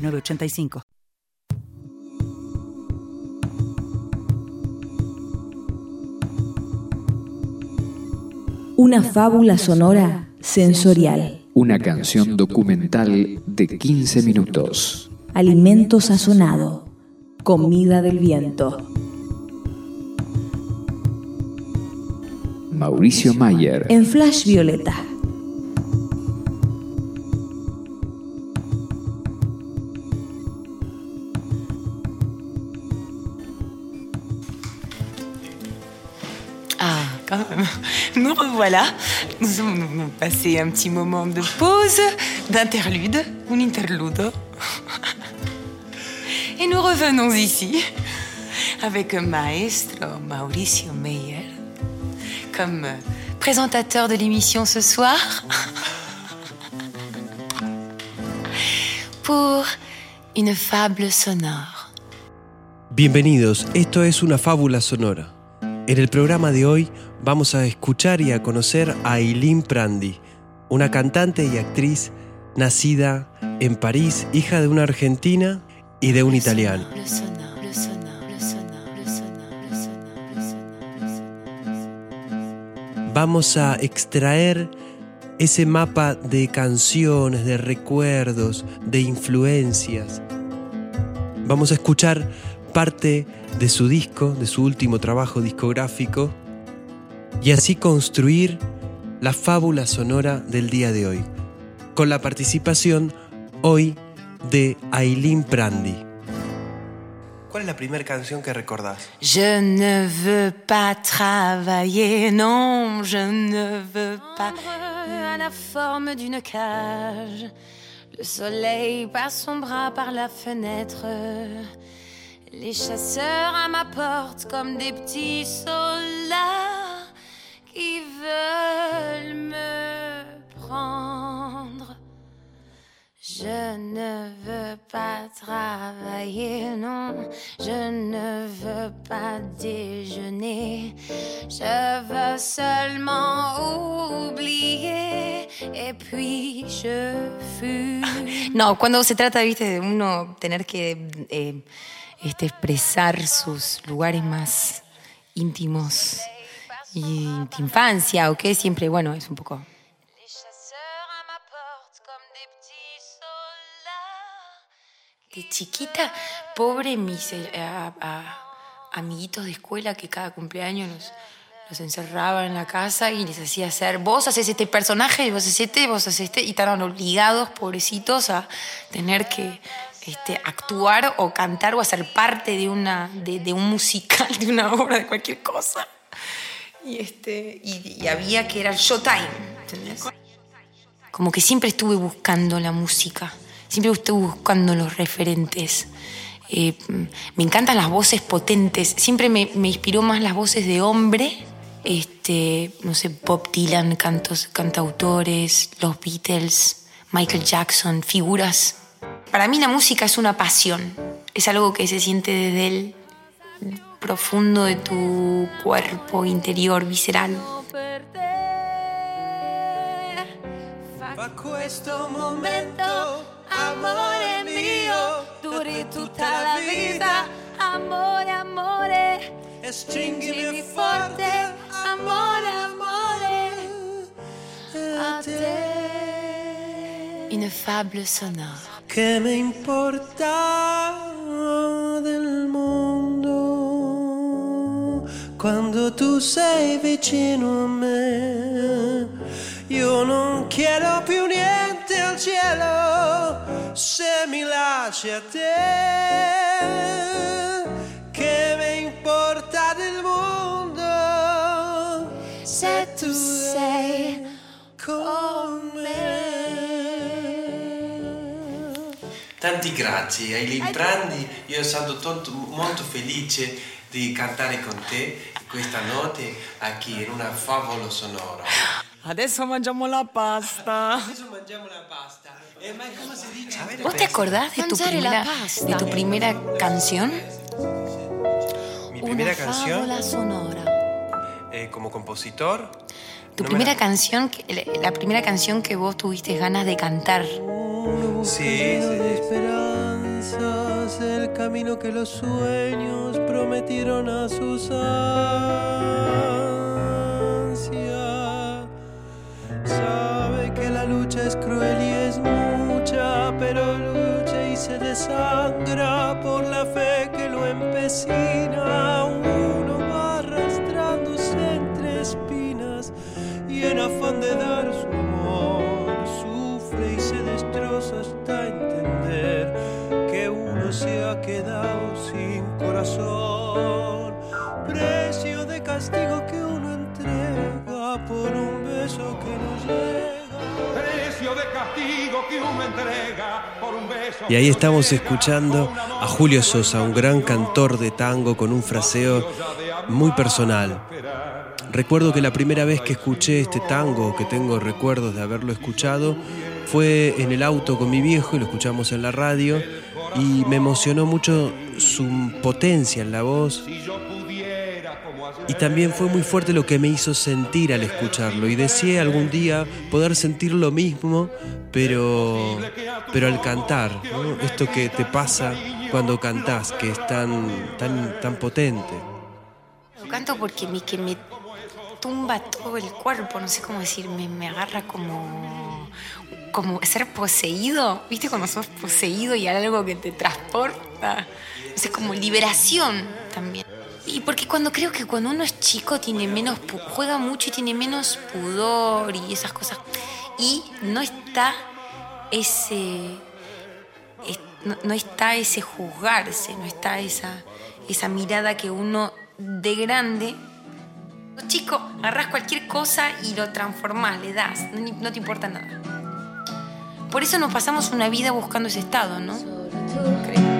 906985. Una fábula sonora sensorial. Una canción documental de 15 minutos. Alimento sazonado. Comida del viento. Mauricio Mayer. En Flash Violeta. Ah, quand même. Nous revoilà. Nous avons passé un petit moment de pause, d'interlude, un interlude. Et nous revenons ici avec maestro Mauricio Meyer comme présentateur de l'émission ce soir pour une fable sonore. Bienvenidos, esto es una fábula sonora. En el programa de hoy vamos a escuchar y a conocer a Eileen Prandi, una cantante y actriz nacida en París, hija de una argentina y de un italiano. Vamos a extraer ese mapa de canciones, de recuerdos, de influencias. Vamos a escuchar parte de su disco, de su último trabajo discográfico, y así construir la fábula sonora del día de hoy, con la participación hoy de Aileen Prandi. ¿Cuál es la primera canción que recordás? Je ne veux pas travailler, non, je ne veux pas. À la forme d'une cage, le soleil passe son bras par la fenêtre. Les chasseurs à ma porte comme des petits soldats qui veulent me prendre. Je ne veux pas travailler, non, je ne veux pas déjeuner. Je veux seulement oublier et puis je fume. No, cuando se trata, viste, de uno tener que eh, este, expresar sus lugares más íntimos y de infancia, o qué, siempre, bueno, es un poco. De chiquita, pobre mis eh, amiguitos de escuela que cada cumpleaños los, los encerraba en la casa y les hacía hacer, vos haces este personaje, vos haces este, vos haces este, y estaban obligados, pobrecitos, a tener que este, actuar o cantar o hacer parte de, una, de, un musical, de una obra, de cualquier cosa. Y, este, y, había que era el showtime. Como que siempre estuve buscando la música, siempre estuve buscando los referentes. Eh, me encantan las voces potentes, siempre me, me inspiró más las voces de hombre, este, no sé, Bob Dylan, cantos, cantautores, los Beatles, Michael Jackson, figuras. Para mí la música es una pasión, es algo que se siente desde el profundo de tu cuerpo interior, visceral. Fa questo momento, amore mio, duri tutta la vita, amore, amore, stringimi forte, amore, amore, a te. Une fable sonore. Che mi importa del mondo quando tu sei vicino a me? Io non chiedo più niente al cielo se mi lasci a te. Tanti grazie ai limprandi, io sono tonto- molto felice di cantare con te questa notte qui in una favola sonora. Adesso mangiamo la pasta. Adesso mangiamo la pasta. Eh, ma come si dice? ¿Vos te acordás de tu primera, pasta. de tu primera canción? Mi primera Una canción fábula sonora. eh, como compositor. Tu no me primera la- canción, la primera canción que vos tuviste ganas de cantar. Sí, de sí. esperanzas, el camino que los sueños prometieron a sus ansias. Sabe que la lucha es cruel y es mucha, pero lucha y se desangra por la fe que lo empecina. Uno va arrastrándose entre espinas y en afán de dar su se ha quedado sin corazón. Precio de castigo que uno entrega por un beso que no llega. Precio de castigo que uno entrega por un beso. Y ahí estamos escuchando a Julio Sosa, un gran cantor de tango con un fraseo muy personal. Recuerdo que la primera vez que escuché este tango, que tengo recuerdos de haberlo escuchado, fue en el auto con mi viejo y lo escuchamos en la radio y me emocionó mucho su potencia en la voz. Y también fue muy fuerte lo que me hizo sentir al escucharlo. Y deseé algún día poder sentir lo mismo pero pero al cantar ¿no? esto que te pasa cuando cantás que es tan tan tan potente. Lo canto porque me, tumba todo el cuerpo, no sé cómo decir, me, me agarra como, como ser poseído, ¿viste? Cuando sos poseído y hay algo que te transporta, no sé, como liberación también. Y porque cuando creo que cuando uno es chico tiene menos, juega mucho y tiene menos pudor y esas cosas. Y no está ese, es- no, no está ese juzgarse, no está esa, esa mirada que uno de grande, chico, agarrás cualquier cosa y lo transformás, le das, no, te importa nada. Por eso nos pasamos una vida buscando ese estado, ¿no? Creo.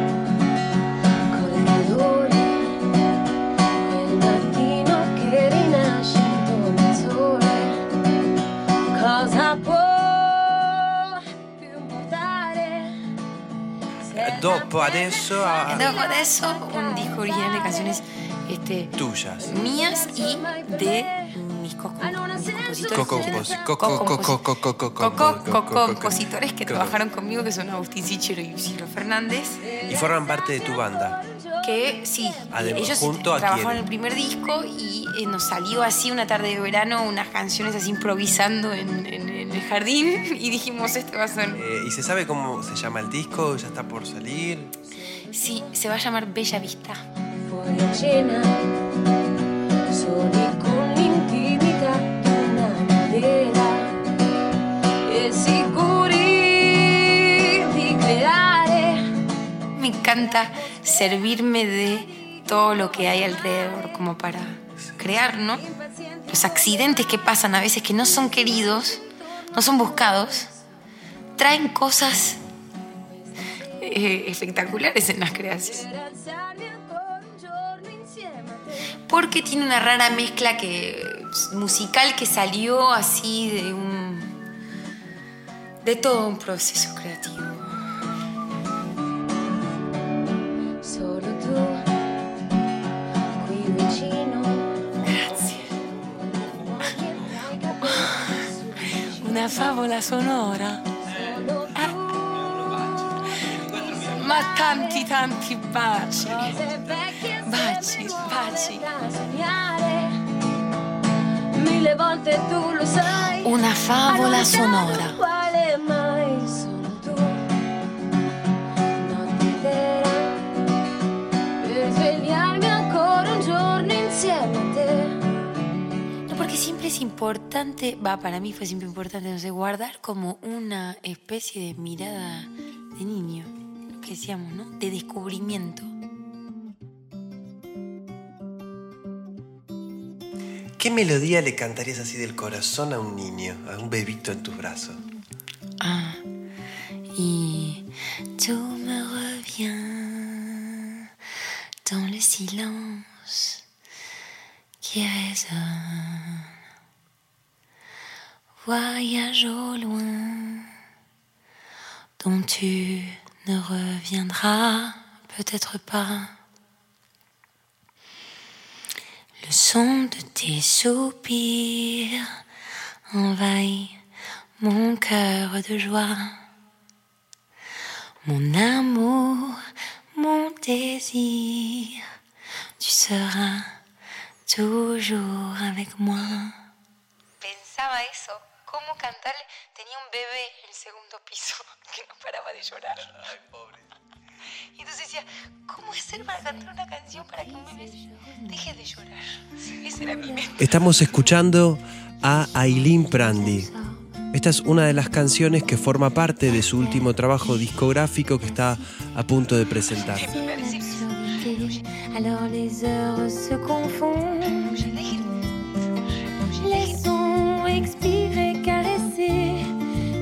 Dopo adesso a Luego de eso, un disco original de canciones este, tuyas. mías y de mis co- mis compositores. Que trabajaron conmigo, que son Agustín Sichero y Ciro Fernández. Y forman parte de tu banda. que sí, Además, ellos junto trabajaron el primer disco y eh, nos salió así una tarde de verano unas canciones así improvisando en, en- en el jardín y dijimos esto va a ser Eh, ¿Y se sabe cómo se llama el disco? ¿Ya está por salir? sí se va a llamar Bella Vista fuori a cena, soli con l'intimità di una madera e sicuri di creare. me encanta servirme de todo lo que hay alrededor como para crear no los accidentes que pasan a veces que no son queridos no son buscados traen cosas eh, espectaculares en las creaciones porque tiene una rara mezcla que musical que salió así de un de todo un proceso creativo. Solo qui vicino. Grazie. Una favola sonora. Ah. Ma tanti tanti baci. Cose vecchie Baci, baci. da sognare. Mille volte tu lo sai. Una favola sonora. stato Quale mai solo tu. Notte intera. Per svegliarmi ancora un giorno insieme a te. No, porque siempre es importante, va, para mí fue siempre importante, no sé, guardar como una especie de mirada de niño, lo que decíamos, ¿no? De descubrimiento. ¿Qué melodía le cantarías así del corazón a un niño, a un bebito en tus brazos? Ah, y tout me revient dans le silence qui résonne. Voyage au loin dont tu ne reviendras peut-être pas. Le son de tes soupirs envahit mon cœur de joie. Mon amour, mon désir, tu seras toujours avec moi. Pensaba eso, cómo cantarle? Tenía un bebé en el segundo piso que no paraba de llorar. Y entonces decía, ¿cómo hacer para cantar una canción para que un bebé deje de llorar? Ese era mi mente. Estamos escuchando a Aileen Prandi. Esta es una de las canciones que forma parte de su último trabajo discográfico que está a punto de presentar. Alors les heures se confondent. Laissons expirer, caresser.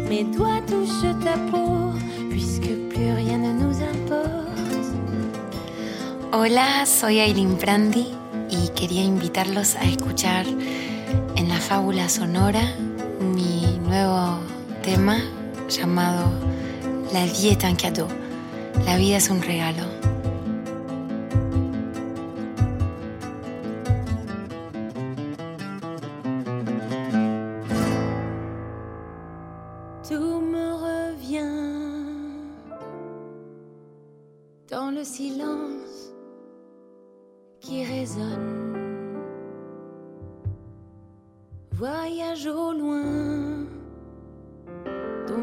Mes doigts touchent ta peau, Hola, soy Aileen Prandi y quería invitarlos a escuchar en la fábula sonora mi nuevo tema llamado La vie est un cadeau. La vida es un regalo.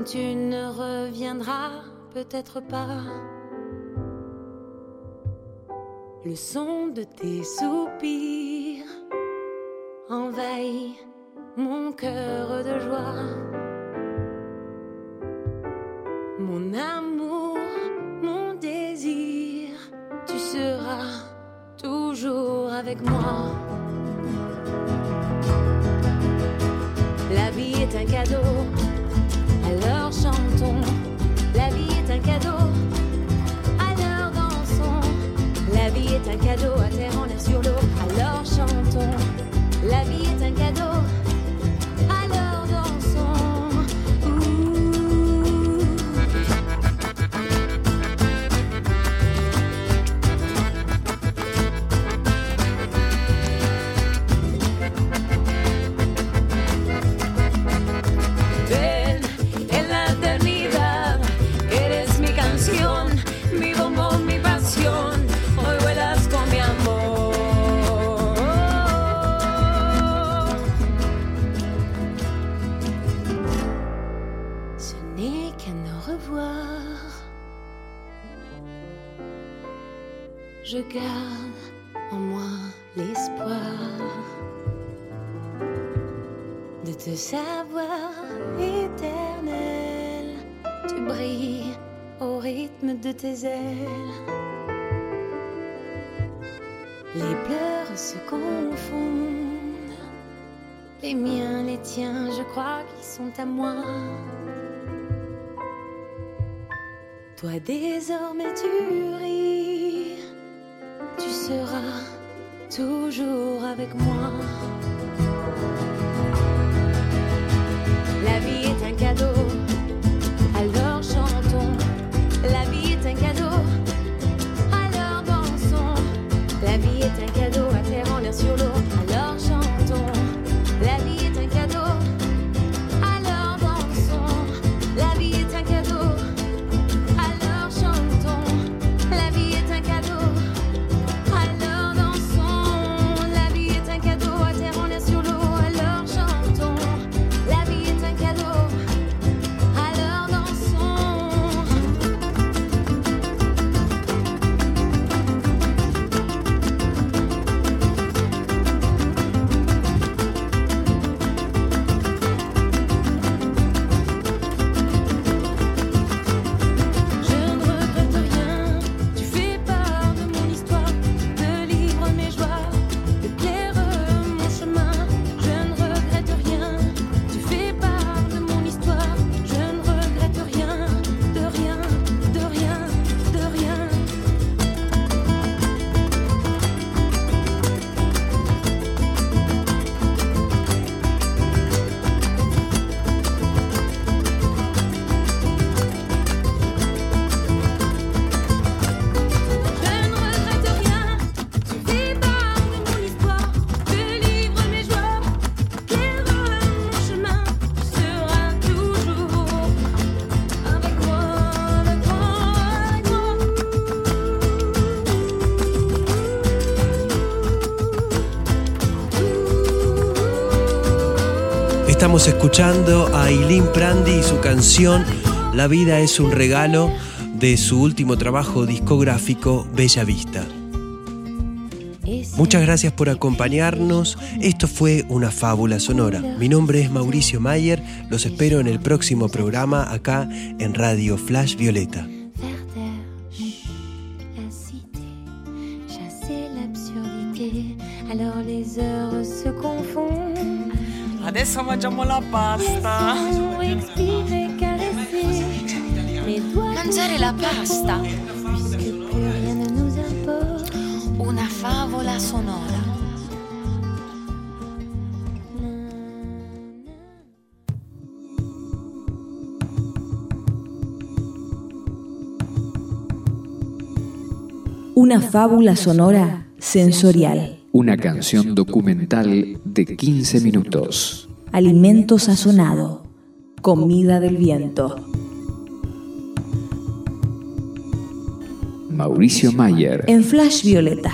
Tu ne reviendras peut-être pas. Le son de tes soupirs envahit mon cœur de joie. La vie Je garde en moi l'espoir de te savoir éternel. Tu brilles au rythme de tes ailes. Les pleurs se confondent. Les miens, les tiens, je crois qu'ils sont à moi. Toi désormais tu ris, tu seras toujours avec moi. Estamos escuchando a Eileen Prandi y su canción La vida es un regalo de su último trabajo discográfico Bella Vista. Muchas gracias por acompañarnos. Esto fue una fábula sonora. Mi nombre es Mauricio Mayer. Los espero en el próximo programa acá en Radio Flash Violeta. Mangiamo la pasta. Mangiare la pasta. Una favola sonora. Una fábula sonora sensorial. Una canción documental de 15 minutos. Alimento sazonado. Comida del viento. Mauricio Mayer. En Flash Violeta.